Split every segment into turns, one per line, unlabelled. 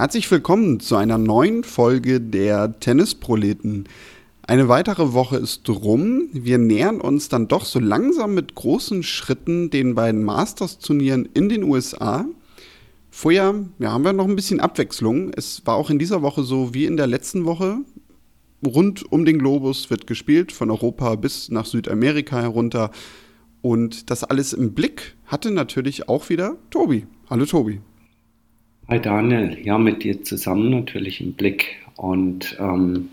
Herzlich willkommen zu einer neuen Folge der Tennisproleten. Eine weitere Woche ist rum. Wir nähern uns dann doch so langsam mit großen Schritten den beiden Masters-Turnieren in den USA. Vorher ja, haben wir noch ein bisschen Abwechslung. Es war auch in dieser Woche so wie in der letzten Woche. Rund um den Globus wird gespielt, von Europa bis nach Südamerika herunter. Und das alles im Blick hatte natürlich auch wieder Tobi. Hallo Tobi.
Hi Daniel, ja, mit dir zusammen natürlich im Blick. Und ähm,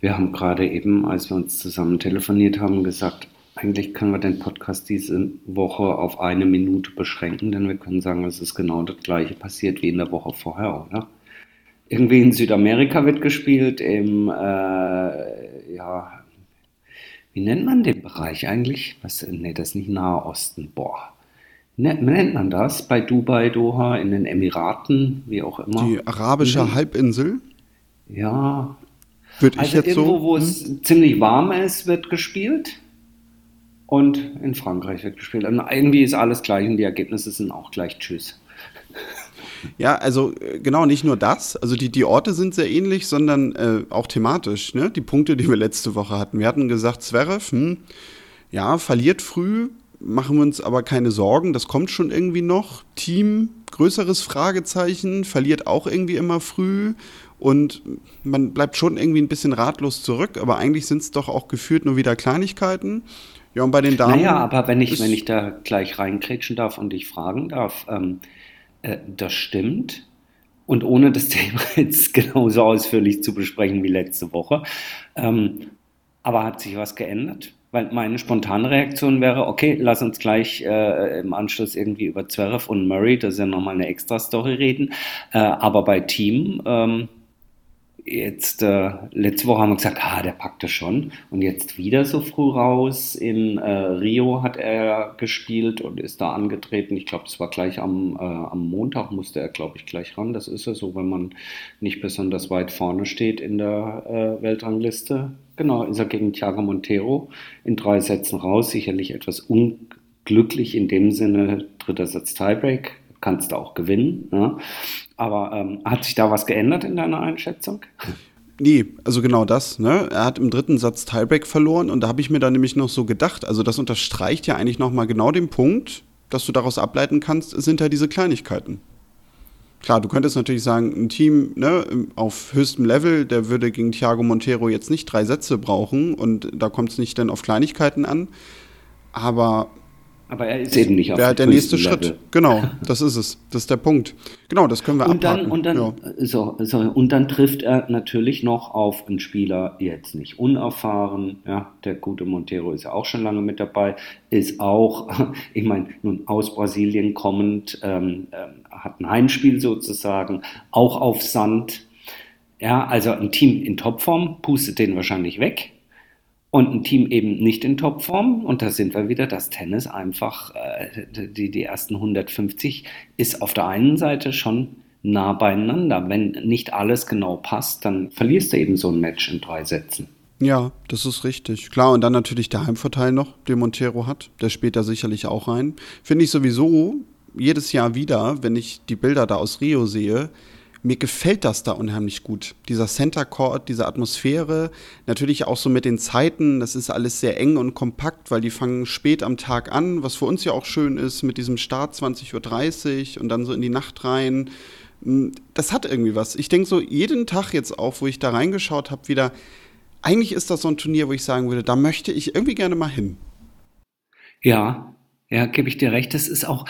wir haben gerade eben, als wir uns zusammen telefoniert haben, gesagt, eigentlich können wir den Podcast diese Woche auf eine Minute beschränken, denn wir können sagen, es ist genau das gleiche passiert wie in der Woche vorher, oder? Irgendwie in Südamerika wird gespielt, im, äh, ja, wie nennt man den Bereich eigentlich? Was, nee, das ist nicht Nahe Osten, boah nennt man das bei Dubai, Doha, in den Emiraten, wie auch immer?
Die arabische mhm. Halbinsel?
Ja.
Würde also ich jetzt
irgendwo,
so,
wo hm? es ziemlich warm ist, wird gespielt. Und in Frankreich wird gespielt. Und irgendwie ist alles gleich und die Ergebnisse sind auch gleich Tschüss.
Ja, also äh, genau, nicht nur das. Also die, die Orte sind sehr ähnlich, sondern äh, auch thematisch. Ne? Die Punkte, die wir letzte Woche hatten. Wir hatten gesagt, Zverev, hm, ja, verliert früh, machen wir uns aber keine Sorgen, das kommt schon irgendwie noch. Team, größeres Fragezeichen, verliert auch irgendwie immer früh und man bleibt schon irgendwie ein bisschen ratlos zurück, aber eigentlich sind es doch auch gefühlt nur wieder Kleinigkeiten. Ja, und bei den Damen.
Naja, aber wenn ich, wenn ich da gleich reinkrätschen darf und dich fragen darf, ähm, äh, das stimmt. Und ohne das Thema jetzt genauso ausführlich zu besprechen wie letzte Woche. Ähm, aber hat sich was geändert? Weil meine spontane Reaktion wäre, okay, lass uns gleich äh, im Anschluss irgendwie über Zverev und Murray, das ist ja nochmal eine extra Story reden. Äh, aber bei Team, ähm, jetzt, äh, letzte Woche haben wir gesagt, ah, der packt das schon. Und jetzt wieder so früh raus. In äh, Rio hat er gespielt und ist da angetreten. Ich glaube, es war gleich am, äh, am Montag, musste er, glaube ich, gleich ran. Das ist ja so, wenn man nicht besonders weit vorne steht in der äh, Weltrangliste Genau, ist er gegen Thiago Montero in drei Sätzen raus. Sicherlich etwas unglücklich in dem Sinne, dritter Satz Tiebreak, kannst du auch gewinnen. Ja. Aber ähm, hat sich da was geändert in deiner Einschätzung?
Nee, also genau das. Ne? Er hat im dritten Satz Tiebreak verloren und da habe ich mir dann nämlich noch so gedacht, also das unterstreicht ja eigentlich nochmal genau den Punkt, dass du daraus ableiten kannst, sind ja diese Kleinigkeiten. Klar, du könntest natürlich sagen, ein Team ne, auf höchstem Level, der würde gegen Thiago Montero jetzt nicht drei Sätze brauchen und da kommt es nicht dann auf Kleinigkeiten an. Aber
aber er ist eben nicht
auf Wäre der nächste Level. Schritt. Genau, das ist es. Das ist der Punkt. Genau, das können wir
und
abhaken.
Dann, und, dann, ja. so, so, und dann trifft er natürlich noch auf einen Spieler, jetzt nicht unerfahren. Ja, der gute Montero ist ja auch schon lange mit dabei. Ist auch, ich meine, nun aus Brasilien kommend, ähm, ähm, hat ein Heimspiel sozusagen, auch auf Sand. Ja, also ein Team in Topform pustet den wahrscheinlich weg und ein Team eben nicht in Topform. Und da sind wir wieder, das Tennis einfach, äh, die, die ersten 150 ist auf der einen Seite schon nah beieinander. Wenn nicht alles genau passt, dann verlierst du eben so ein Match in drei Sätzen.
Ja, das ist richtig. Klar, und dann natürlich der Heimvorteil noch, den Montero hat. Der spielt da sicherlich auch rein. Finde ich sowieso jedes Jahr wieder, wenn ich die Bilder da aus Rio sehe, mir gefällt das da unheimlich gut. Dieser Center Court, diese Atmosphäre, natürlich auch so mit den Zeiten, das ist alles sehr eng und kompakt, weil die fangen spät am Tag an, was für uns ja auch schön ist, mit diesem Start 20.30 Uhr und dann so in die Nacht rein. Hm, das hat irgendwie was. Ich denke so jeden Tag jetzt auch, wo ich da reingeschaut habe, wieder, eigentlich ist das so ein Turnier, wo ich sagen würde, da möchte ich irgendwie gerne mal hin.
Ja, ja, gebe ich dir recht. Das ist auch,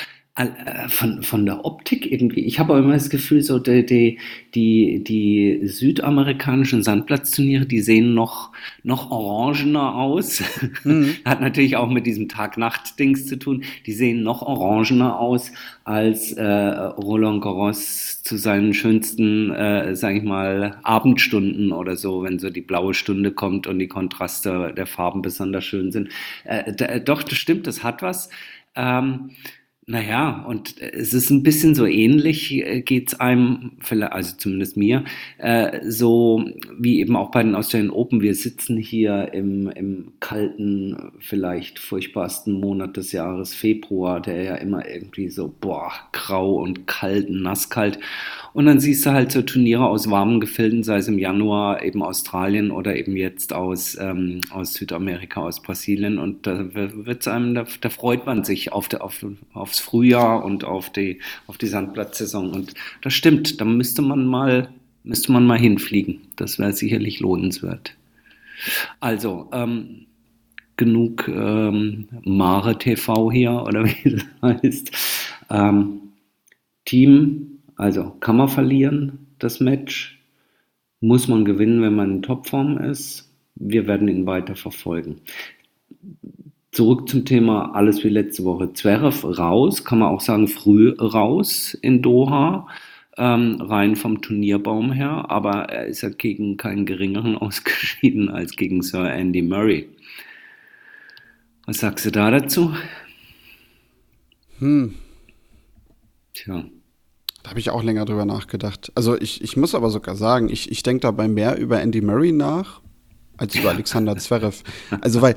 von, von der Optik irgendwie. Ich habe auch immer das Gefühl, so die, die, die, die südamerikanischen Sandplatzturniere, die sehen noch, noch orangener aus. Mhm. Hat natürlich auch mit diesem Tag-Nacht-Dings zu tun. Die sehen noch orangener aus als äh, Roland Garros zu seinen schönsten, äh, sage ich mal, Abendstunden oder so, wenn so die blaue Stunde kommt und die Kontraste der Farben besonders schön sind. Äh, doch, das stimmt, das hat was. Ähm, naja, und es ist ein bisschen so ähnlich, äh, geht es einem, also zumindest mir, äh, so wie eben auch bei den Australian Open. Wir sitzen hier im, im kalten, vielleicht furchtbarsten Monat des Jahres, Februar, der ja immer irgendwie so, boah, grau und kalt, nasskalt. Und dann siehst du halt so Turniere aus warmen Gefilden, sei es im Januar eben Australien oder eben jetzt aus, ähm, aus Südamerika, aus Brasilien. Und da wird's einem, da, da freut man sich auf, der, auf, aufs Frühjahr und auf die, auf die Sandplatzsaison. Und das stimmt, da müsste man mal, müsste man mal hinfliegen. Das wäre sicherlich lohnenswert. Also, ähm, genug ähm, Mare TV hier oder wie das heißt. Ähm, Team also kann man verlieren, das Match. Muss man gewinnen, wenn man in Topform ist. Wir werden ihn weiter verfolgen. Zurück zum Thema alles wie letzte Woche. Zverev raus, kann man auch sagen früh raus in Doha, ähm, rein vom Turnierbaum her, aber er ist ja gegen keinen geringeren ausgeschieden als gegen Sir Andy Murray. Was sagst du da dazu?
Hm. Tja. Da habe ich auch länger drüber nachgedacht. Also ich, ich muss aber sogar sagen, ich, ich denke dabei mehr über Andy Murray nach, als über Alexander Zverev. Also weil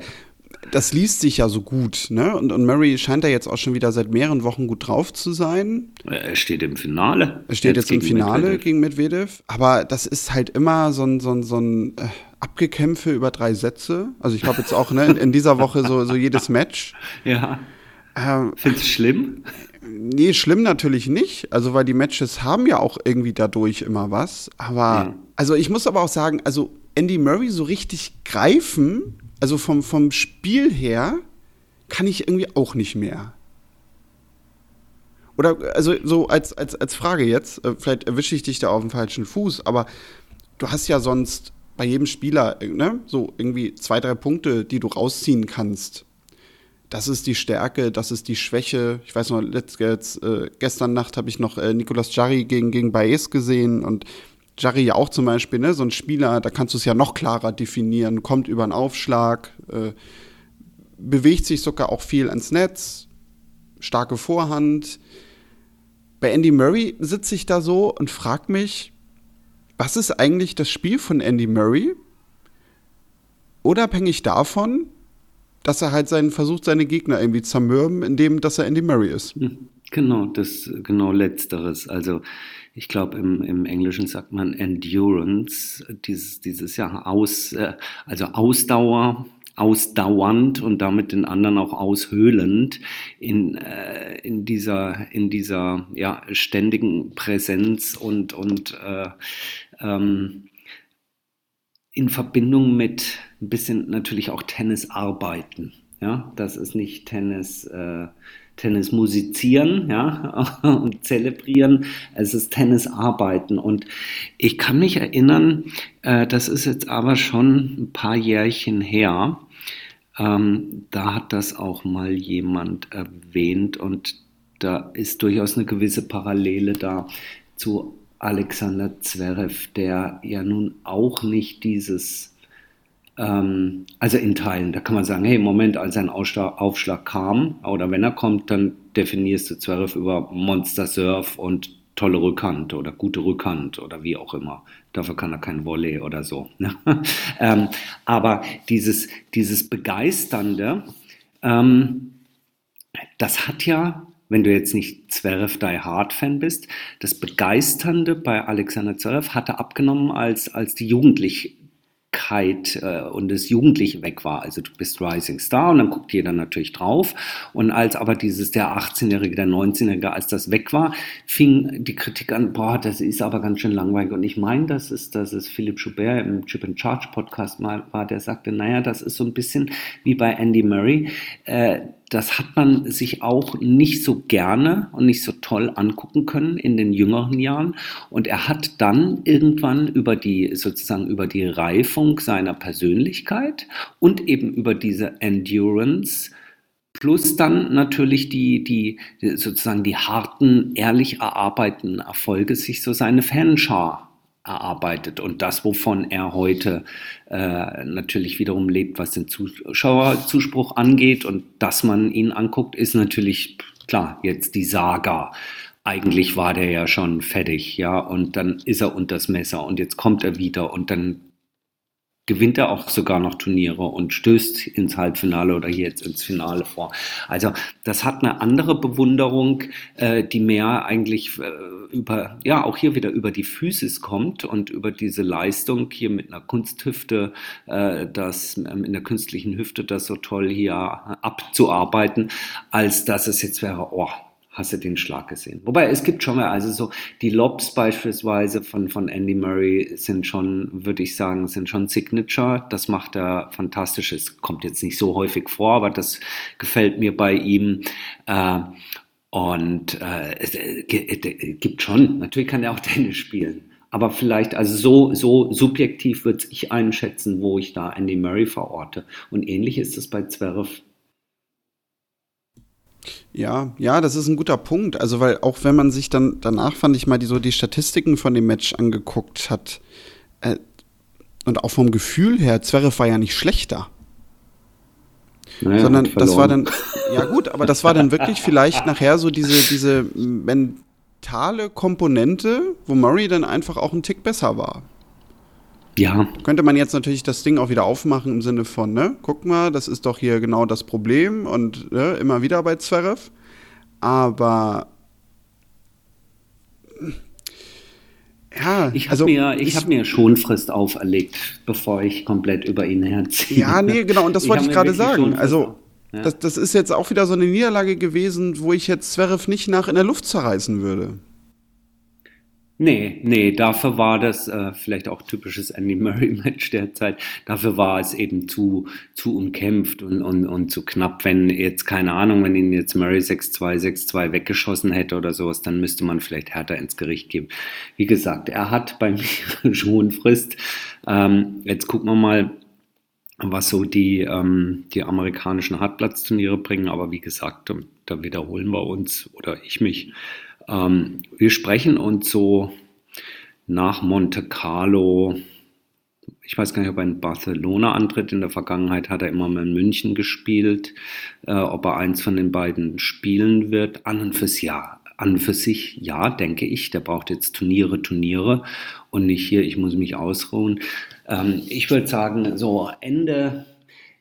das liest sich ja so gut, ne? Und, und Murray scheint da jetzt auch schon wieder seit mehreren Wochen gut drauf zu sein.
Er steht im Finale.
Er steht jetzt, jetzt im Finale Medvedev. gegen Medvedev. Aber das ist halt immer so ein, so ein, so ein äh, Abgekämpfe über drei Sätze. Also ich habe jetzt auch ne, in, in, dieser Woche so, so jedes Match.
Ja. Ähm, Findest du schlimm?
Nee, schlimm natürlich nicht. Also, weil die Matches haben ja auch irgendwie dadurch immer was. Aber, mhm. also ich muss aber auch sagen, also Andy Murray so richtig greifen, also vom, vom Spiel her, kann ich irgendwie auch nicht mehr. Oder, also so als, als, als Frage jetzt, äh, vielleicht erwische ich dich da auf dem falschen Fuß, aber du hast ja sonst bei jedem Spieler, ne, so irgendwie zwei, drei Punkte, die du rausziehen kannst das ist die Stärke, das ist die Schwäche. Ich weiß noch, letzt, jetzt, äh, gestern Nacht habe ich noch äh, Nicolas Jarry gegen, gegen Baez gesehen und Jarry ja auch zum Beispiel, ne, so ein Spieler, da kannst du es ja noch klarer definieren, kommt über einen Aufschlag, äh, bewegt sich sogar auch viel ans Netz, starke Vorhand. Bei Andy Murray sitze ich da so und frage mich, was ist eigentlich das Spiel von Andy Murray? Unabhängig davon, dass er halt seinen, versucht, seine Gegner irgendwie zermürben, indem dass er Andy Murray ist. Hm,
genau, das genau letzteres. Also ich glaube, im, im Englischen sagt man Endurance, dieses, dieses ja aus, äh, also Ausdauer, ausdauernd und damit den anderen auch aushöhlend in, äh, in dieser, in dieser ja, ständigen Präsenz und, und äh, ähm, in Verbindung mit ein bisschen natürlich auch Tennis arbeiten. Ja, das ist nicht Tennis, äh, Tennis musizieren, ja, und zelebrieren. Es ist Tennis arbeiten. Und ich kann mich erinnern, äh, das ist jetzt aber schon ein paar Jährchen her. Ähm, da hat das auch mal jemand erwähnt und da ist durchaus eine gewisse Parallele da zu Alexander Zverev, der ja nun auch nicht dieses, ähm, also in Teilen, da kann man sagen, hey, Moment, als ein Aufschlag kam, oder wenn er kommt, dann definierst du Zverev über Monster Surf und tolle Rückhand oder gute Rückhand oder wie auch immer. Dafür kann er kein Volley oder so. Ne? ähm, aber dieses, dieses Begeisternde, ähm, das hat ja wenn du jetzt nicht Zverev Die Hard Fan bist, das Begeisternde bei Alexander Zverev hatte abgenommen, als, als die Jugendlichkeit äh, und das Jugendliche weg war. Also du bist Rising Star und dann guckt jeder natürlich drauf. Und als aber dieses der 18-Jährige, der 19-Jährige, als das weg war, fing die Kritik an, boah, das ist aber ganz schön langweilig. Und ich meine, das ist, das ist Philipp Schubert im Chip and Charge Podcast mal war, der sagte, naja, das ist so ein bisschen wie bei Andy Murray. Äh, das hat man sich auch nicht so gerne und nicht so toll angucken können in den jüngeren Jahren. Und er hat dann irgendwann über die, sozusagen über die Reifung seiner Persönlichkeit und eben über diese Endurance Plus dann natürlich die, die, sozusagen die harten, ehrlich erarbeiteten Erfolge, sich so seine Fanschar erarbeitet und das, wovon er heute äh, natürlich wiederum lebt, was den Zuschauerzuspruch angeht und dass man ihn anguckt, ist natürlich klar jetzt die Saga. Eigentlich war der ja schon fertig, ja, und dann ist er unters Messer und jetzt kommt er wieder und dann gewinnt er auch sogar noch Turniere und stößt ins Halbfinale oder hier jetzt ins Finale vor. Also das hat eine andere Bewunderung, äh, die mehr eigentlich äh, über, ja, auch hier wieder über die Physis kommt und über diese Leistung hier mit einer Kunsthüfte, äh, das ähm, in der künstlichen Hüfte das so toll hier abzuarbeiten, als dass es jetzt wäre, oh, hast du den Schlag gesehen. Wobei es gibt schon mal, also so die Lobs beispielsweise von, von Andy Murray sind schon, würde ich sagen, sind schon Signature. Das macht er fantastisch. Es kommt jetzt nicht so häufig vor, aber das gefällt mir bei ihm. Äh, und äh, es äh, gibt schon, natürlich kann er auch Tennis spielen. Aber vielleicht, also so, so subjektiv würde ich einschätzen, wo ich da Andy Murray verorte. Und ähnlich ist es bei Zverev
ja, ja, das ist ein guter Punkt. Also, weil auch wenn man sich dann danach, fand ich mal, die, so die Statistiken von dem Match angeguckt hat, äh, und auch vom Gefühl her, Zverev war ja nicht schlechter. Naja, Sondern das war dann, ja gut, aber das war dann wirklich vielleicht nachher so diese, diese mentale Komponente, wo Murray dann einfach auch ein Tick besser war. Ja. Könnte man jetzt natürlich das Ding auch wieder aufmachen im Sinne von, ne, guck mal, das ist doch hier genau das Problem und ne, immer wieder bei Zverev. Aber
ja, ich habe also, mir, ich, ich habe mir Schonfrist auferlegt, bevor ich komplett über ihn herziehe.
Ja, nee, genau, und das wollte ich, ich gerade sagen. Also, ja. das, das ist jetzt auch wieder so eine Niederlage gewesen, wo ich jetzt Zverev nicht nach in der Luft zerreißen würde.
Nee, nee, dafür war das äh, vielleicht auch typisches Andy Murray-Match derzeit. Dafür war es eben zu, zu umkämpft und, und, und zu knapp. Wenn jetzt, keine Ahnung, wenn ihn jetzt Murray 6-2, 6-2 weggeschossen hätte oder sowas, dann müsste man vielleicht härter ins Gericht geben. Wie gesagt, er hat bei mir schon Frist. Ähm, jetzt gucken wir mal, was so die, ähm, die amerikanischen Hartplatzturniere bringen. Aber wie gesagt, da wiederholen wir uns oder ich mich ähm, wir sprechen uns so nach Monte Carlo, ich weiß gar nicht, ob er in Barcelona antritt. In der Vergangenheit hat er immer mal in München gespielt. Äh, ob er eins von den beiden spielen wird, an und fürs Jahr. An für sich, ja, denke ich. Der braucht jetzt Turniere, Turniere und nicht hier, ich muss mich ausruhen. Ähm, ich würde sagen, so Ende,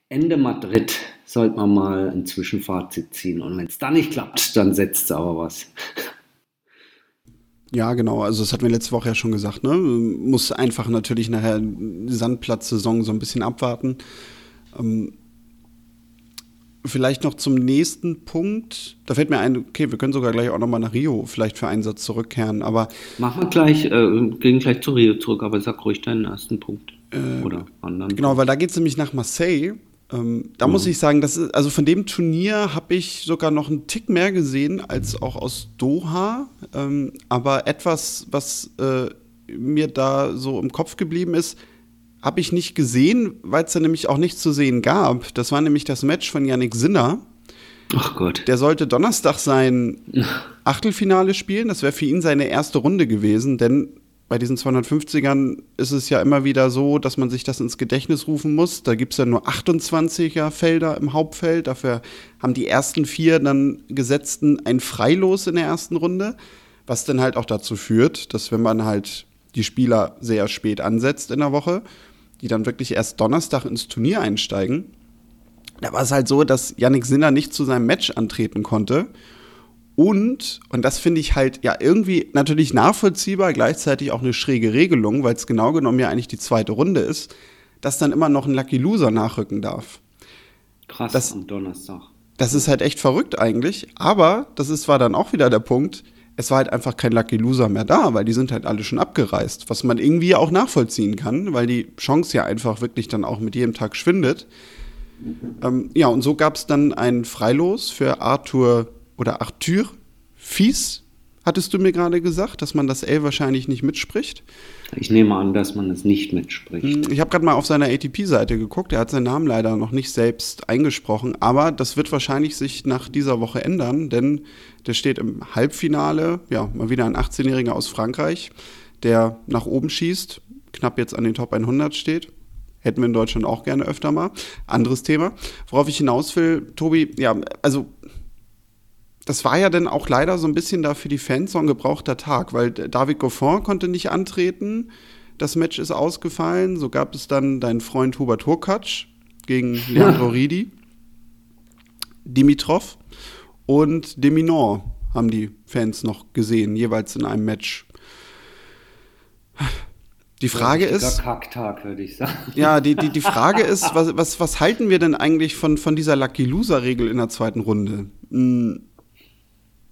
Ende Madrid sollte man mal ein Zwischenfazit ziehen. Und wenn es da nicht klappt, dann setzt es aber was.
Ja, genau. Also das hatten wir letzte Woche ja schon gesagt. Ne? Muss einfach natürlich nachher Sandplatzsaison so ein bisschen abwarten. Ähm, vielleicht noch zum nächsten Punkt. Da fällt mir ein, okay, wir können sogar gleich auch nochmal nach Rio vielleicht für einen Satz zurückkehren. Aber
machen wir gleich, äh, gehen gleich zu Rio zurück. Aber sag ruhig deinen ersten Punkt
äh, oder anderen. Genau, weil da geht es nämlich nach Marseille. Ähm, da mhm. muss ich sagen, das ist, also von dem Turnier habe ich sogar noch einen Tick mehr gesehen als auch aus Doha. Ähm, aber etwas, was äh, mir da so im Kopf geblieben ist, habe ich nicht gesehen, weil es da nämlich auch nichts zu sehen gab. Das war nämlich das Match von Yannick Sinner. Ach Gott. Der sollte Donnerstag sein Achtelfinale spielen. Das wäre für ihn seine erste Runde gewesen, denn bei diesen 250ern ist es ja immer wieder so, dass man sich das ins Gedächtnis rufen muss. Da gibt es ja nur 28er Felder im Hauptfeld. Dafür haben die ersten vier dann Gesetzten ein Freilos in der ersten Runde, was dann halt auch dazu führt, dass wenn man halt die Spieler sehr spät ansetzt in der Woche, die dann wirklich erst Donnerstag ins Turnier einsteigen, da war es halt so, dass Yannick Sinner nicht zu seinem Match antreten konnte und, und das finde ich halt ja irgendwie natürlich nachvollziehbar, gleichzeitig auch eine schräge Regelung, weil es genau genommen ja eigentlich die zweite Runde ist, dass dann immer noch ein Lucky Loser nachrücken darf.
Krass, das, am Donnerstag.
Das ist halt echt verrückt eigentlich, aber das ist, war dann auch wieder der Punkt, es war halt einfach kein Lucky Loser mehr da, weil die sind halt alle schon abgereist, was man irgendwie auch nachvollziehen kann, weil die Chance ja einfach wirklich dann auch mit jedem Tag schwindet. Ähm, ja, und so gab es dann ein Freilos für Arthur oder Arthur Fies, hattest du mir gerade gesagt, dass man das L wahrscheinlich nicht mitspricht.
Ich nehme an, dass man es nicht mitspricht. Hm,
ich habe gerade mal auf seiner ATP-Seite geguckt. Er hat seinen Namen leider noch nicht selbst eingesprochen, aber das wird wahrscheinlich sich nach dieser Woche ändern, denn der steht im Halbfinale. Ja, mal wieder ein 18-Jähriger aus Frankreich, der nach oben schießt, knapp jetzt an den Top 100 steht. Hätten wir in Deutschland auch gerne öfter mal. Anderes Thema. Worauf ich hinaus will, Tobi, ja, also das war ja dann auch leider so ein bisschen da für die Fans so ein gebrauchter Tag, weil David Goffin konnte nicht antreten. Das Match ist ausgefallen. So gab es dann deinen Freund Hubert Hurkacz gegen Leandro Ridi. Dimitrov und Deminor haben die Fans noch gesehen, jeweils in einem Match. Die Frage ja, ist.
Kacktag, würde ich sagen.
Ja, die, die, die Frage ist, was, was, was halten wir denn eigentlich von, von dieser Lucky Loser-Regel in der zweiten Runde? Hm,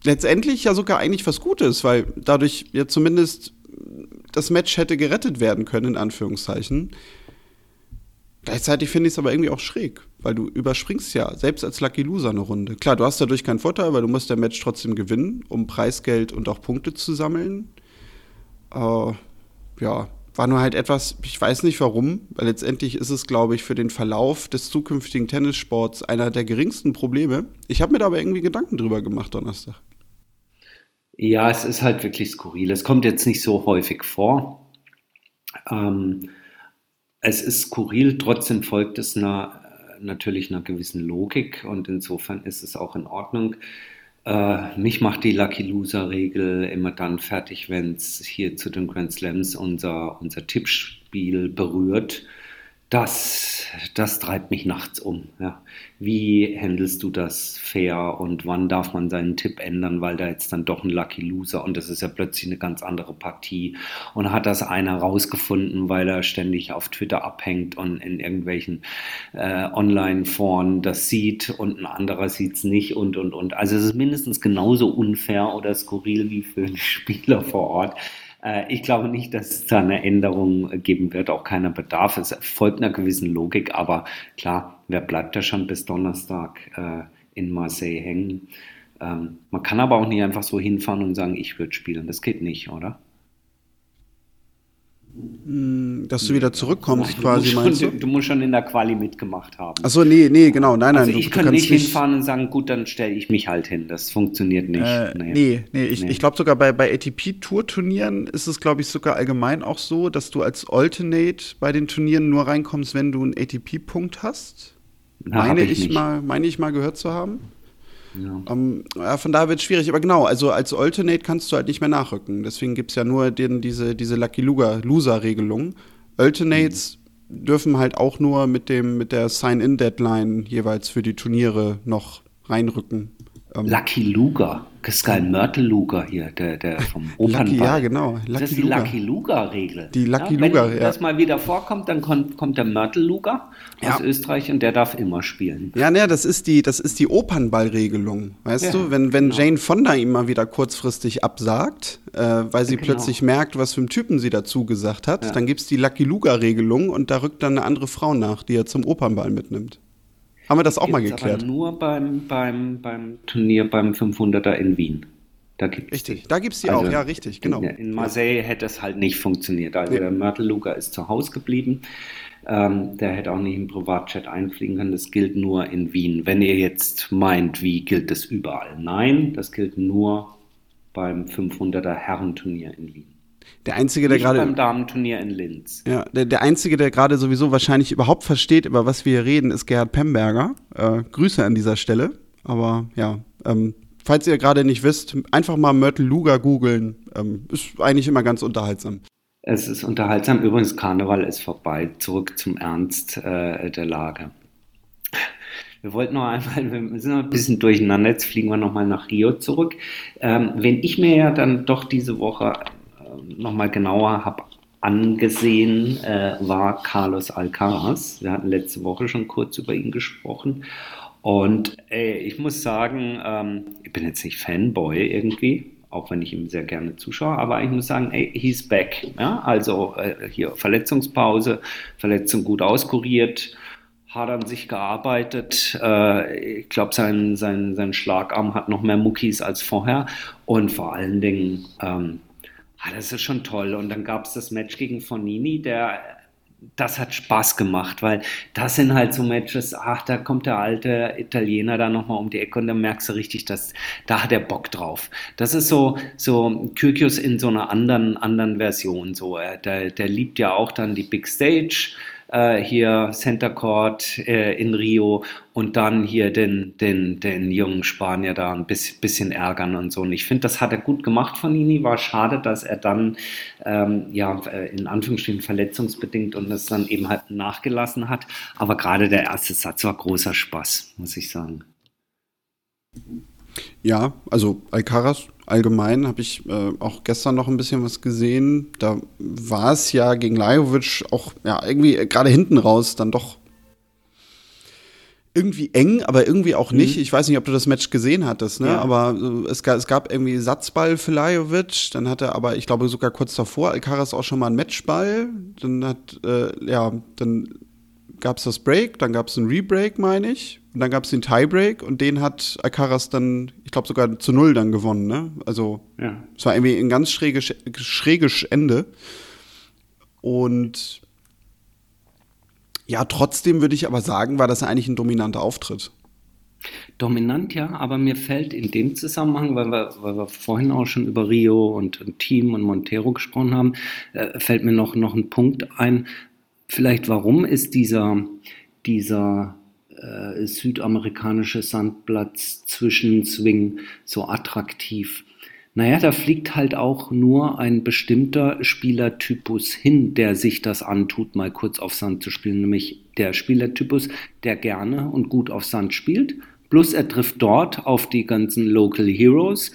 letztendlich ja sogar eigentlich was Gutes, weil dadurch ja zumindest das Match hätte gerettet werden können, in Anführungszeichen. Gleichzeitig finde ich es aber irgendwie auch schräg, weil du überspringst ja selbst als Lucky Loser eine Runde. Klar, du hast dadurch keinen Vorteil, weil du musst der Match trotzdem gewinnen, um Preisgeld und auch Punkte zu sammeln. Äh, ja, war nur halt etwas, ich weiß nicht warum, weil letztendlich ist es, glaube ich, für den Verlauf des zukünftigen Tennissports einer der geringsten Probleme. Ich habe mir da aber irgendwie Gedanken drüber gemacht Donnerstag.
Ja, es ist halt wirklich skurril. Es kommt jetzt nicht so häufig vor. Ähm, es ist skurril, trotzdem folgt es einer, natürlich einer gewissen Logik und insofern ist es auch in Ordnung. Äh, mich macht die Lucky Loser-Regel immer dann fertig, wenn es hier zu den Grand Slams unser, unser Tippspiel berührt das, das treibt mich nachts um. Ja. Wie handelst du das fair und wann darf man seinen Tipp ändern, weil da jetzt dann doch ein Lucky Loser und das ist ja plötzlich eine ganz andere Partie. Und hat das einer rausgefunden, weil er ständig auf Twitter abhängt und in irgendwelchen äh, Online-Foren das sieht und ein anderer sieht es nicht und und und. Also es ist mindestens genauso unfair oder skurril wie für den Spieler vor Ort. Äh, ich glaube nicht, dass es da eine Änderung geben wird, auch keiner Bedarf. Es folgt einer gewissen Logik, aber klar, wer bleibt da schon bis Donnerstag äh, in Marseille hängen? Ähm, man kann aber auch nicht einfach so hinfahren und sagen, ich würde spielen. Das geht nicht, oder?
Hm, dass du wieder zurückkommst,
du
quasi,
schon, meinst du? Du musst schon in der Quali mitgemacht haben.
Achso, nee, nee, genau, nein, nein.
Also ich kann nicht hinfahren und sagen, gut, dann stelle ich mich halt hin. Das funktioniert nicht.
Äh, nee. nee, nee, ich, nee. ich glaube sogar bei, bei ATP-Tour-Turnieren ist es, glaube ich, sogar allgemein auch so, dass du als Alternate bei den Turnieren nur reinkommst, wenn du einen ATP-Punkt hast. Na, meine ich, ich mal, meine ich mal gehört zu haben. Ja. Um, ähm, ja, von daher wird es schwierig. Aber genau, also als Alternate kannst du halt nicht mehr nachrücken. Deswegen gibt es ja nur den, diese, diese Lucky Loser-Regelung. Alternates mhm. dürfen halt auch nur mit, dem, mit der Sign-In-Deadline jeweils für die Turniere noch reinrücken.
Ähm, Lucky Luger. Das ist kein Mörtel Luger hier, der, der vom Opernball.
Lucky, ja, genau.
Lucky das ist die Luger. Lucky Luger-Regel.
Die Lucky
ja,
Luger,
Wenn ja. das mal wieder vorkommt, dann kommt, kommt der Mörtel Luger ja. aus Österreich und der darf immer spielen.
Ja, ne, das ist die, das ist die Opernball-Regelung. Weißt du, wenn, wenn genau. Jane Fonda ihm mal wieder kurzfristig absagt, äh, weil sie genau. plötzlich merkt, was für einen Typen sie dazu gesagt hat, dann gibt es die Lucky Luger-Regelung und da rückt dann eine andere Frau nach, die er zum Opernball mitnimmt. Haben wir das auch mal geklärt?
Nur beim, beim, beim Turnier beim 500er in Wien.
Da gibt's richtig, die. da gibt es die also auch, ja, richtig, genau.
In, in Marseille ja. hätte es halt nicht funktioniert. Also ja. der Mörtel Luca ist zu Hause geblieben. Ähm, der hätte auch nicht im Privatchat einfliegen können. Das gilt nur in Wien. Wenn ihr jetzt meint, wie gilt das überall? Nein, das gilt nur beim 500er Herrenturnier in Wien.
Der Einzige, der gerade.
beim Damenturnier in Linz.
Ja, der, der Einzige, der gerade sowieso wahrscheinlich überhaupt versteht, über was wir hier reden, ist Gerhard Pemberger. Äh, Grüße an dieser Stelle. Aber ja, ähm, falls ihr gerade nicht wisst, einfach mal Mörtel Luga googeln. Ähm, ist eigentlich immer ganz unterhaltsam.
Es ist unterhaltsam. Übrigens, Karneval ist vorbei. Zurück zum Ernst äh, der Lage. Wir wollten noch einmal, wir sind noch ein bisschen durcheinander, jetzt fliegen wir nochmal nach Rio zurück. Ähm, wenn ich mir ja dann doch diese Woche nochmal genauer habe angesehen, äh, war Carlos Alcaraz. Wir hatten letzte Woche schon kurz über ihn gesprochen. Und äh, ich muss sagen, ähm, ich bin jetzt nicht Fanboy irgendwie, auch wenn ich ihm sehr gerne zuschaue, aber ich muss sagen, ey, he's back. Ja? Also äh, hier Verletzungspause, Verletzung gut auskuriert, hart an sich gearbeitet. Äh, ich glaube, sein, sein, sein Schlagarm hat noch mehr Muckis als vorher. Und vor allen Dingen, ähm, ah, das ist schon toll. Und dann gab es das Match gegen Fonini, der das hat Spaß gemacht, weil das sind halt so Matches, ach, da kommt der alte Italiener da nochmal um die Ecke und dann merkst du richtig, dass da hat er Bock drauf. Das ist so, so Kyrgios in so einer anderen, anderen Version, so. Der, der liebt ja auch dann die Big Stage, äh, hier Center Court äh, in Rio und dann hier den, den, den jungen Spanier da ein bisschen, bisschen ärgern und so. Und ich finde, das hat er gut gemacht von Nini. War schade, dass er dann, ähm, ja, äh, in Anführungsstrichen verletzungsbedingt und das dann eben halt nachgelassen hat. Aber gerade der erste Satz war großer Spaß, muss ich sagen.
Ja, also Alcaraz allgemein habe ich äh, auch gestern noch ein bisschen was gesehen. Da war es ja gegen Lajovic auch ja, irgendwie gerade hinten raus dann doch irgendwie eng, aber irgendwie auch nicht. Mhm. Ich weiß nicht, ob du das Match gesehen hattest, ne? Ja. Aber äh, es, gab, es gab irgendwie Satzball für Lajovic, dann hatte aber, ich glaube sogar kurz davor, Alcaraz auch schon mal einen Matchball. Dann hat, äh, ja, dann gab es das Break, dann gab es einen Rebreak, meine ich. Und dann gab es den Tiebreak und den hat Alcaraz dann, ich glaube sogar zu null dann gewonnen. Ne? Also ja. es war irgendwie ein ganz schräges, schräges Ende. Und ja, trotzdem würde ich aber sagen, war das eigentlich ein dominanter Auftritt.
Dominant, ja, aber mir fällt in dem Zusammenhang, weil wir, weil wir vorhin auch schon über Rio und, und Team und Montero gesprochen haben, äh, fällt mir noch, noch ein Punkt ein. Vielleicht, warum ist dieser, dieser äh, südamerikanische Sandplatz zwischen Swing so attraktiv? Naja, da fliegt halt auch nur ein bestimmter Spielertypus hin, der sich das antut, mal kurz auf Sand zu spielen, nämlich der Spielertypus, der gerne und gut auf Sand spielt. Plus er trifft dort auf die ganzen Local Heroes,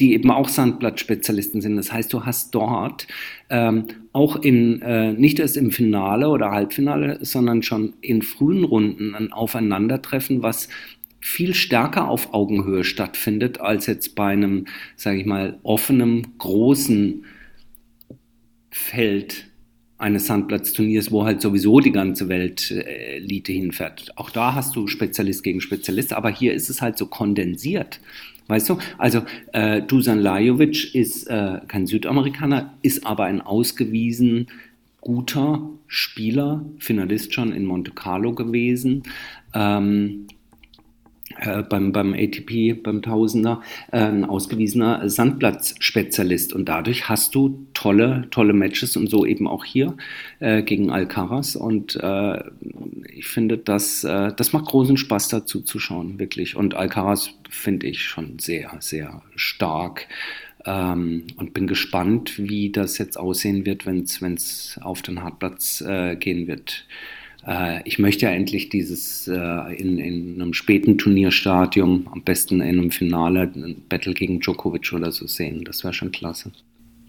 die eben auch Sandblattspezialisten sind. Das heißt, du hast dort ähm, auch in, äh, nicht erst im Finale oder Halbfinale, sondern schon in frühen Runden ein Aufeinandertreffen, was viel stärker auf Augenhöhe stattfindet, als jetzt bei einem, sage ich mal, offenen, großen Feld eines Sandplatzturniers, wo halt sowieso die ganze Welt äh, Elite hinfährt. Auch da hast du Spezialist gegen Spezialist, aber hier ist es halt so kondensiert. Weißt du? Also äh, Dusan Lajovic ist äh, kein Südamerikaner, ist aber ein ausgewiesen guter Spieler, Finalist schon in Monte Carlo gewesen. Ähm, äh, beim, beim ATP, beim Tausender, äh, ein ausgewiesener Sandplatzspezialist. Und dadurch hast du tolle, tolle Matches und so eben auch hier äh, gegen Alcaraz. Und äh, ich finde, das, äh, das macht großen Spaß dazu zu schauen, wirklich. Und Alcaraz finde ich schon sehr, sehr stark. Ähm, und bin gespannt, wie das jetzt aussehen wird, wenn es auf den Hartplatz äh, gehen wird. Äh, ich möchte ja endlich dieses äh, in, in, einem späten Turnierstadium, am besten in einem Finale, ein Battle gegen Djokovic oder so sehen. Das wäre schon klasse.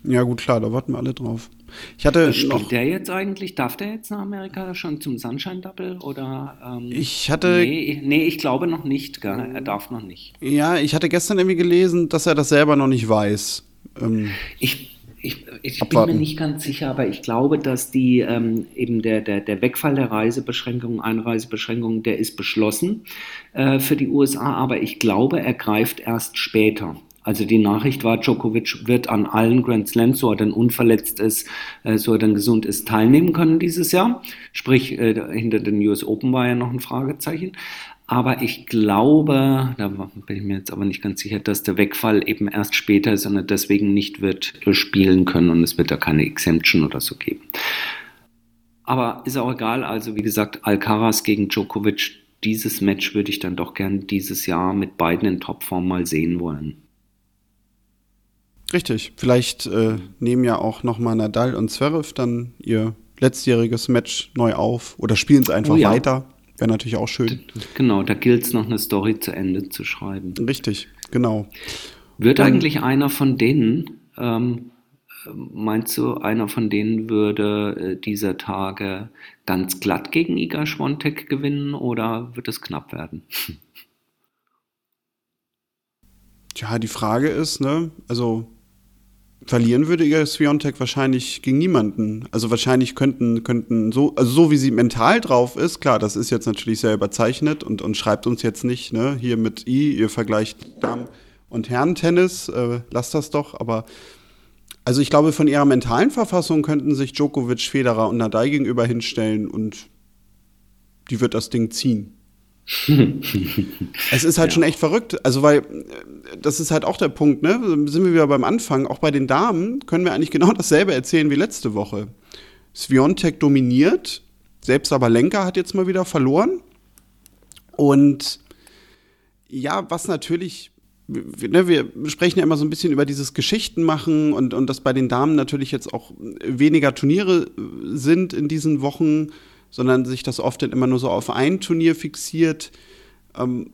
Ja, gut, klar, da warten wir alle drauf. Ich hatte
Spielt noch, der jetzt eigentlich, darf der jetzt nach Amerika schon zum Sunshine Double oder?
Ähm, ich hatte.
Nee, nee, ich glaube noch nicht, gell? er darf noch nicht.
Ja, ich hatte gestern irgendwie gelesen, dass er das selber noch nicht weiß.
Ähm, ich ich, ich bin mir nicht ganz sicher, aber ich glaube, dass die ähm, eben der, der, der Wegfall der Reisebeschränkungen, Einreisebeschränkungen, der ist beschlossen äh, für die USA, aber ich glaube, er greift erst später. Also die Nachricht war, Djokovic wird an allen Grand Slams, so er dann unverletzt ist, äh, so er dann gesund ist, teilnehmen können dieses Jahr. Sprich, äh, hinter den US Open war ja noch ein Fragezeichen. Aber ich glaube, da bin ich mir jetzt aber nicht ganz sicher, dass der Wegfall eben erst später ist und er deswegen nicht wird spielen können und es wird da keine Exemption oder so geben. Aber ist auch egal. Also wie gesagt, Alcaraz gegen Djokovic, dieses Match würde ich dann doch gern dieses Jahr mit beiden in Topform mal sehen wollen.
Richtig. Vielleicht äh, nehmen ja auch nochmal Nadal und Zverev dann ihr letztjähriges Match neu auf oder spielen es einfach oh ja. weiter. Wäre natürlich auch schön.
Genau, da gilt es noch eine Story zu Ende zu schreiben.
Richtig, genau.
Wird Dann, eigentlich einer von denen, ähm, meinst du, einer von denen würde äh, dieser Tage ganz glatt gegen Iga Schwontek gewinnen oder wird es knapp werden?
Tja, die Frage ist, ne, also verlieren würde ihr Sviontek wahrscheinlich gegen niemanden. Also wahrscheinlich könnten, könnten so, also so wie sie mental drauf ist, klar, das ist jetzt natürlich sehr überzeichnet und, und schreibt uns jetzt nicht, ne, hier mit I, ihr vergleicht Damen- und Herren-Tennis, äh, lasst das doch, aber also ich glaube, von ihrer mentalen Verfassung könnten sich Djokovic, Federer und Nadal gegenüber hinstellen und die wird das Ding ziehen. es ist halt ja. schon echt verrückt. Also, weil das ist halt auch der Punkt, ne? Sind wir wieder beim Anfang. Auch bei den Damen können wir eigentlich genau dasselbe erzählen wie letzte Woche. Sviontek dominiert, selbst aber Lenker hat jetzt mal wieder verloren. Und ja, was natürlich, ne, wir sprechen ja immer so ein bisschen über dieses Geschichten machen und, und dass bei den Damen natürlich jetzt auch weniger Turniere sind in diesen Wochen sondern sich das oft immer nur so auf ein Turnier fixiert. Ähm,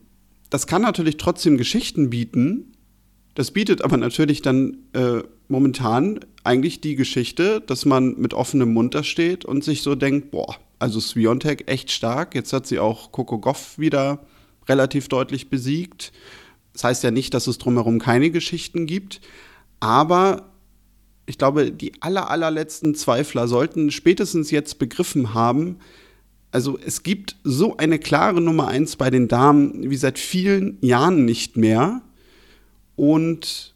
das kann natürlich trotzdem Geschichten bieten. Das bietet aber natürlich dann äh, momentan eigentlich die Geschichte, dass man mit offenem Mund da steht und sich so denkt, boah, also Sviontek echt stark. Jetzt hat sie auch Coco Goff wieder relativ deutlich besiegt. Das heißt ja nicht, dass es drumherum keine Geschichten gibt, aber ich glaube, die aller, allerletzten Zweifler sollten spätestens jetzt begriffen haben, also es gibt so eine klare Nummer eins bei den Damen wie seit vielen Jahren nicht mehr. Und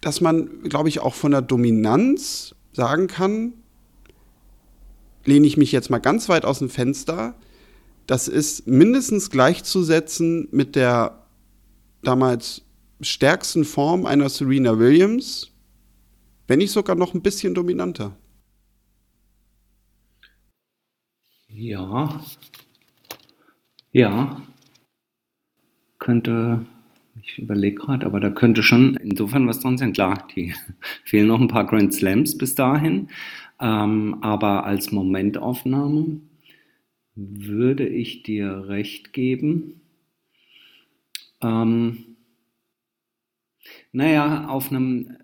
dass man, glaube ich, auch von der Dominanz sagen kann, lehne ich mich jetzt mal ganz weit aus dem Fenster, das ist mindestens gleichzusetzen mit der damals stärksten Form einer Serena Williams, wenn nicht sogar noch ein bisschen dominanter.
Ja. Ja. Könnte, ich überlege gerade, aber da könnte schon insofern was dran sein. Klar, die fehlen noch ein paar Grand Slams bis dahin. Ähm, aber als Momentaufnahme würde ich dir recht geben. Ähm, naja, auf einem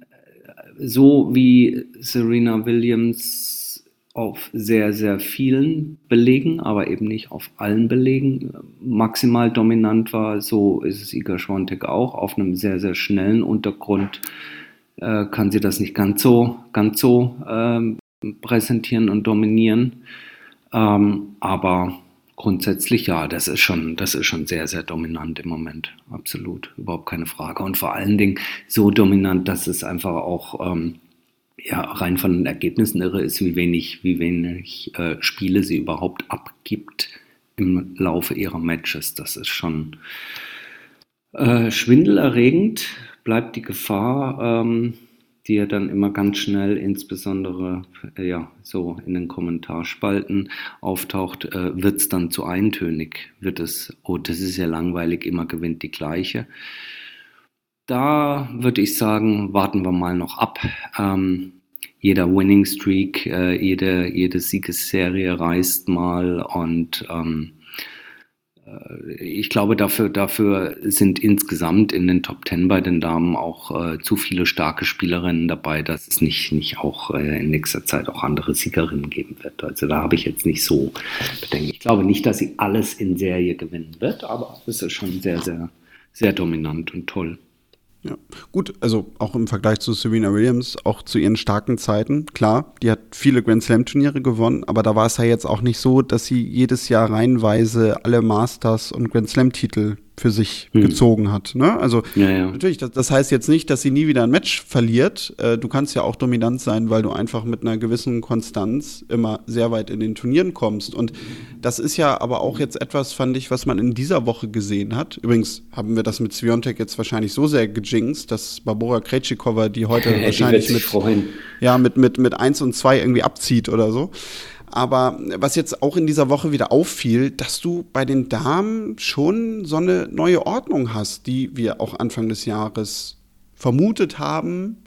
so wie Serena Williams auf sehr, sehr vielen Belegen, aber eben nicht auf allen Belegen maximal dominant war, so ist es Iga Schwantek auch. Auf einem sehr, sehr schnellen Untergrund äh, kann sie das nicht ganz so, ganz so äh, präsentieren und dominieren. Ähm, aber Grundsätzlich ja, das ist schon, das ist schon sehr, sehr dominant im Moment. Absolut, überhaupt keine Frage. Und vor allen Dingen so dominant, dass es einfach auch ähm, ja, rein von den Ergebnissen irre ist, wie wenig, wie wenig äh, Spiele sie überhaupt abgibt im Laufe ihrer Matches. Das ist schon äh, schwindelerregend, bleibt die Gefahr. Ähm, die ja dann immer ganz schnell, insbesondere äh, ja, so in den Kommentarspalten auftaucht, äh, wird es dann zu eintönig. Wird es, oh, das ist ja langweilig, immer gewinnt die gleiche. Da würde ich sagen, warten wir mal noch ab. Ähm, jeder Winning Streak, äh, jede, jede Siegesserie reißt mal und ähm, äh, ich glaube, dafür, dafür sind insgesamt in den Top Ten bei den Damen auch äh, zu viele starke Spielerinnen dabei, dass es nicht, nicht auch äh, in nächster Zeit auch andere Siegerinnen geben wird. Also da habe ich jetzt nicht so Bedenken. Ich glaube nicht, dass sie alles in Serie gewinnen wird, aber es ist schon sehr, sehr, sehr dominant und toll.
Ja, gut, also auch im Vergleich zu Serena Williams, auch zu ihren starken Zeiten, klar, die hat viele Grand Slam Turniere gewonnen, aber da war es ja jetzt auch nicht so, dass sie jedes Jahr reihenweise alle Masters und Grand Slam Titel für sich hm. gezogen hat. Ne? Also ja, ja. natürlich, das, das, heißt jetzt nicht, dass sie nie wieder ein Match verliert. Äh, du kannst ja auch dominant sein, weil du einfach mit einer gewissen Konstanz immer sehr weit in den Turnieren kommst. Und das ist ja aber auch jetzt etwas, fand ich, was man in dieser Woche gesehen hat. Übrigens haben wir das mit Sviontek jetzt wahrscheinlich so sehr gejinxt, dass Barbora Krejcikova die heute wahrscheinlich mit, ja, mit, mit, mit 1 und 2 irgendwie abzieht oder so. Aber was jetzt auch in dieser Woche wieder auffiel, dass du bei den Damen schon so eine neue Ordnung hast, die wir auch Anfang des Jahres vermutet haben.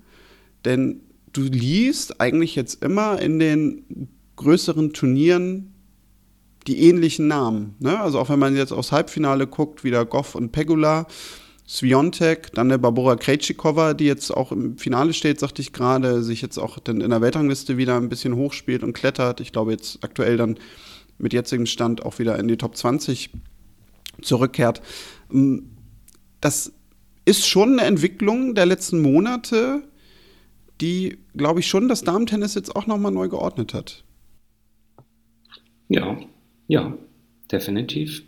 Denn du liest eigentlich jetzt immer in den größeren Turnieren die ähnlichen Namen. Ne? Also auch wenn man jetzt aufs Halbfinale guckt, wieder Goff und Pegula, Sviontek, dann der Barbora Krejcikova, die jetzt auch im Finale steht, sagte ich gerade, sich jetzt auch dann in der Weltrangliste wieder ein bisschen hochspielt und klettert. Ich glaube jetzt aktuell dann mit jetzigem Stand auch wieder in die Top 20 zurückkehrt. Das ist schon eine Entwicklung der letzten Monate, die, glaube ich, schon das Damentennis jetzt auch nochmal neu geordnet hat.
Ja, ja, definitiv.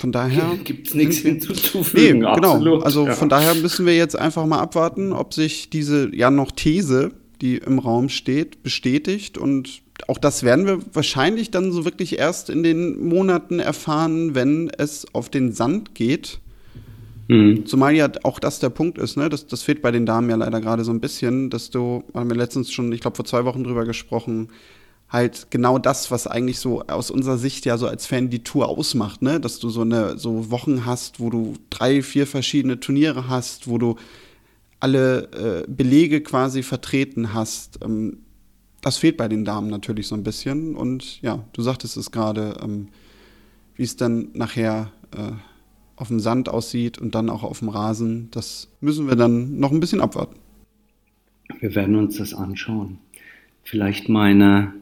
Von daher
gibt es nichts hinzuzufügen.
Nee, genau. Also ja. von daher müssen wir jetzt einfach mal abwarten, ob sich diese ja noch These, die im Raum steht, bestätigt. Und auch das werden wir wahrscheinlich dann so wirklich erst in den Monaten erfahren, wenn es auf den Sand geht. Mhm. Zumal ja auch das der Punkt ist, ne? Das, das fehlt bei den Damen ja leider gerade so ein bisschen, dass du, haben wir letztens schon, ich glaube, vor zwei Wochen drüber gesprochen, halt genau das, was eigentlich so aus unserer Sicht ja so als Fan die Tour ausmacht, ne? Dass du so eine so Wochen hast, wo du drei, vier verschiedene Turniere hast, wo du alle äh, Belege quasi vertreten hast. Ähm, das fehlt bei den Damen natürlich so ein bisschen. Und ja, du sagtest es gerade, ähm, wie es dann nachher äh, auf dem Sand aussieht und dann auch auf dem Rasen, das müssen wir dann noch ein bisschen abwarten.
Wir werden uns das anschauen. Vielleicht meine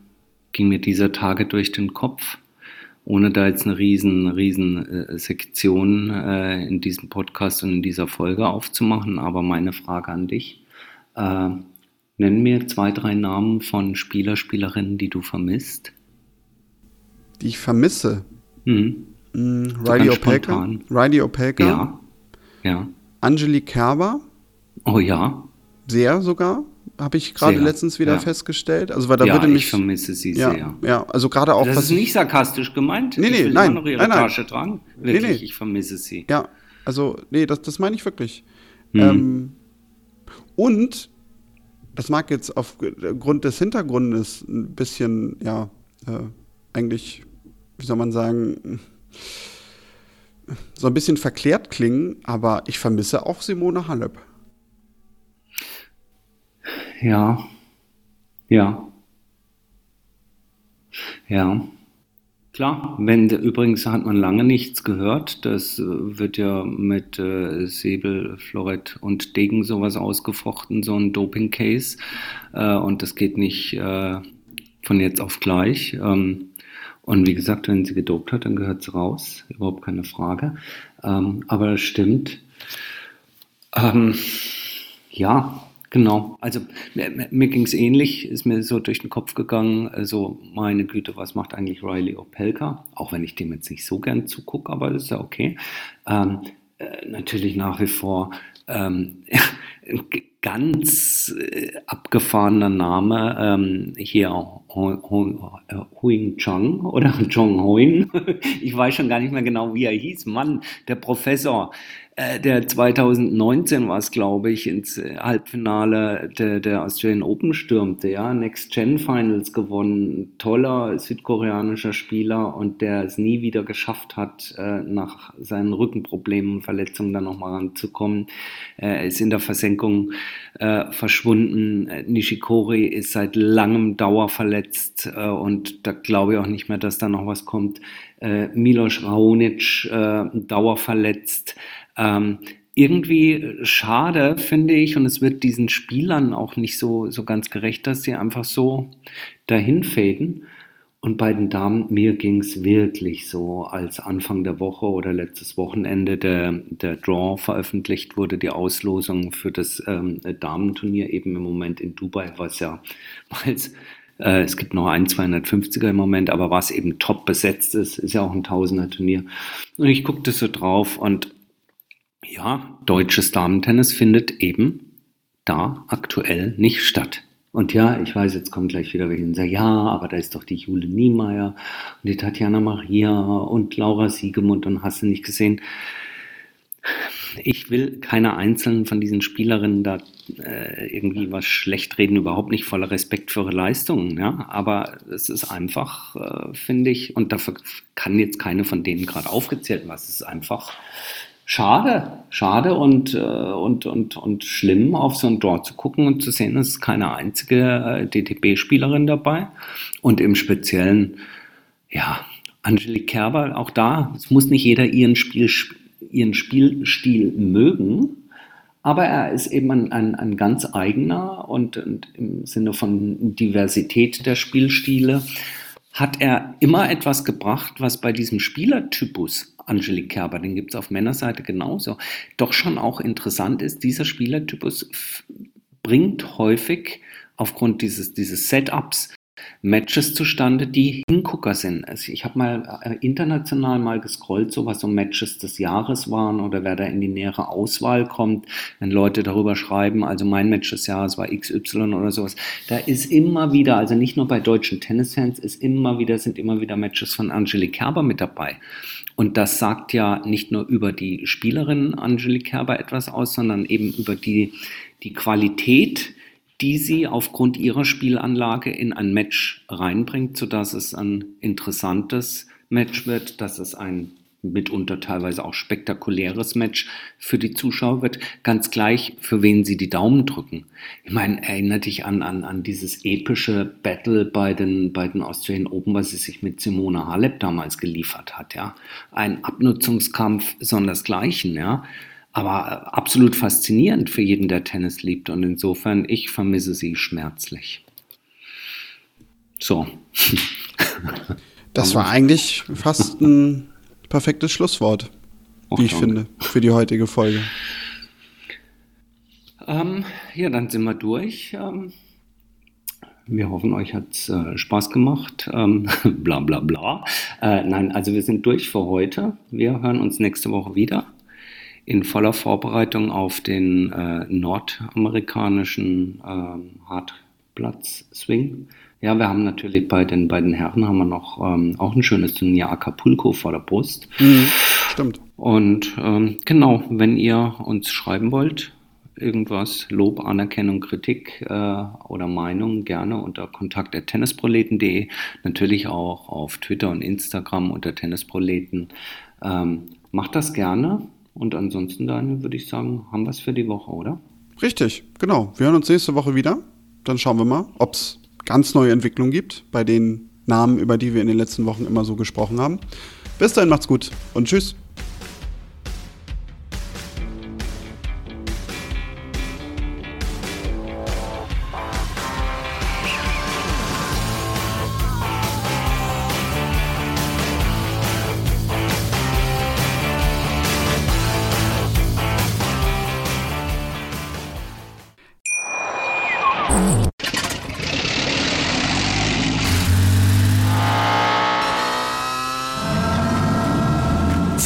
ging mir dieser Tage durch den Kopf, ohne da jetzt eine riesen, riesen äh, Sektion äh, in diesem Podcast und in dieser Folge aufzumachen. Aber meine Frage an dich, äh, nenn mir zwei, drei Namen von Spieler, Spielerinnen, die du vermisst.
Die ich vermisse? Mhm. Mm, Riley Opelka. Riley Opelka.
Ja. ja.
Angelique Kerber.
Oh ja.
Sehr sogar habe ich gerade letztens wieder ja. festgestellt. Also weil da
ja,
würde mich
ich vermisse sie
ja,
sehr.
Ja, also gerade auch.
Das ist nicht sarkastisch gemeint.
Nee, nee,
ich will
nein,
immer noch ihre
nein, nein.
Tasche tragen. Wirklich, nee, nee. ich vermisse sie.
Ja, also nee, das, das meine ich wirklich. Mhm. Ähm, und das mag jetzt aufgrund des Hintergrundes ein bisschen, ja, äh, eigentlich, wie soll man sagen, so ein bisschen verklärt klingen, aber ich vermisse auch Simone Halep.
Ja. Ja. Ja. Klar, wenn übrigens hat man lange nichts gehört. Das äh, wird ja mit äh, Säbel, Florett und Degen sowas ausgefochten, so ein Doping-Case. Äh, und das geht nicht äh, von jetzt auf gleich. Ähm, und wie gesagt, wenn sie gedopt hat, dann gehört sie raus. Überhaupt keine Frage. Ähm, aber das stimmt. Ähm, ja, Genau, also mir, mir ging es ähnlich, ist mir so durch den Kopf gegangen, also meine Güte, was macht eigentlich Riley Opelka? Auch wenn ich dem jetzt nicht so gern zugucke, aber das ist ja okay. Ähm, äh, natürlich nach wie vor ähm, ganz äh, abgefahrener Name ähm, hier Huing Chong oder Chong Huing. Ich weiß schon gar nicht mehr genau, wie er hieß. Mann, der Professor, der 2019 war es, glaube ich, ins äh, Halbfinale der, der Australian Open stürmte, ja, Next Gen Finals gewonnen, toller südkoreanischer Spieler und der es nie wieder geschafft hat, äh, nach seinen Rückenproblemen und Verletzungen dann nochmal ranzukommen. Er ist in der Versenkung äh, verschwunden. Nishikori ist seit langem dauerverletzt äh, und da glaube ich auch nicht mehr, dass da noch was kommt. Äh, Milos Raonic äh, dauerverletzt. Ähm, irgendwie schade, finde ich, und es wird diesen Spielern auch nicht so, so ganz gerecht, dass sie einfach so dahin fäden. Und bei den Damen, mir ging es wirklich so, als Anfang der Woche oder letztes Wochenende der, der Draw veröffentlicht wurde, die Auslosung für das ähm, Damenturnier eben im Moment in Dubai, was ja, weil äh, es gibt noch ein 250er im Moment, aber was eben top besetzt ist, ist ja auch ein Tausender-Turnier. Und ich guckte so drauf und ja, deutsches Damentennis findet eben da aktuell nicht statt. Und ja, ich weiß, jetzt kommt gleich wieder welche und sagen, ja, aber da ist doch die Jule Niemeyer und die Tatjana Maria und Laura Siegemund und hast du nicht gesehen. Ich will keine einzelnen von diesen Spielerinnen da äh, irgendwie was schlecht reden, überhaupt nicht voller Respekt für ihre Leistungen, ja. Aber es ist einfach, äh, finde ich, und dafür kann jetzt keine von denen gerade aufgezählt werden, es ist einfach schade, schade und, äh, und, und, und schlimm, auf so ein Draw zu gucken und zu sehen, es ist keine einzige äh, DTB-Spielerin dabei. Und im Speziellen, ja, Angelique Kerber, auch da, es muss nicht jeder ihren, Spiel, ihren Spielstil mögen, aber er ist eben ein, ein, ein ganz eigener und, und im Sinne von Diversität der Spielstile hat er immer etwas gebracht, was bei diesem Spielertypus Angelique Kerber, den gibt es auf Männerseite genauso, doch schon auch interessant ist, dieser Spielertypus bringt häufig aufgrund dieses, dieses Setups Matches zustande, die Hingucker sind. Also ich habe mal äh, international mal gescrollt, so was so Matches des Jahres waren oder wer da in die nähere Auswahl kommt, wenn Leute darüber schreiben, also mein Match des Jahres war XY oder sowas. Da ist immer wieder, also nicht nur bei deutschen Tennisfans, ist immer wieder, sind immer wieder Matches von Angelique Kerber mit dabei. Und das sagt ja nicht nur über die Spielerin Angelique Kerber etwas aus, sondern eben über die, die Qualität, die sie aufgrund ihrer Spielanlage in ein Match reinbringt, sodass es ein interessantes Match wird, dass es ein mitunter teilweise auch spektakuläres Match für die Zuschauer wird, ganz gleich, für wen sie die Daumen drücken. Ich meine, erinnert dich an, an, an dieses epische Battle bei den, bei den Australian Open, was sie sich mit Simona Halep damals geliefert hat, ja. Ein Abnutzungskampf sondersgleichen, ja aber absolut faszinierend für jeden, der Tennis liebt. Und insofern, ich vermisse sie schmerzlich. So.
Das war eigentlich fast ein perfektes Schlusswort, wie ich finde, für die heutige Folge.
Ähm, ja, dann sind wir durch. Ähm, wir hoffen, euch hat es äh, Spaß gemacht. Ähm, bla bla bla. Äh, nein, also wir sind durch für heute. Wir hören uns nächste Woche wieder in voller Vorbereitung auf den äh, nordamerikanischen äh, Hartplatz-Swing. Ja, wir haben natürlich bei den beiden Herren haben wir noch ähm, auch ein schönes Turnier Acapulco vor der Brust.
Mhm, stimmt.
Und ähm, genau, wenn ihr uns schreiben wollt, irgendwas, Lob, Anerkennung, Kritik äh, oder Meinung, gerne unter kontakt.tennisproleten.de, natürlich auch auf Twitter und Instagram unter Tennisproleten. Ähm, macht das gerne. Und ansonsten, Daniel, würde ich sagen, haben wir es für die Woche, oder?
Richtig, genau. Wir hören uns nächste Woche wieder. Dann schauen wir mal, ob es ganz neue Entwicklungen gibt bei den Namen, über die wir in den letzten Wochen immer so gesprochen haben. Bis dahin macht's gut und tschüss.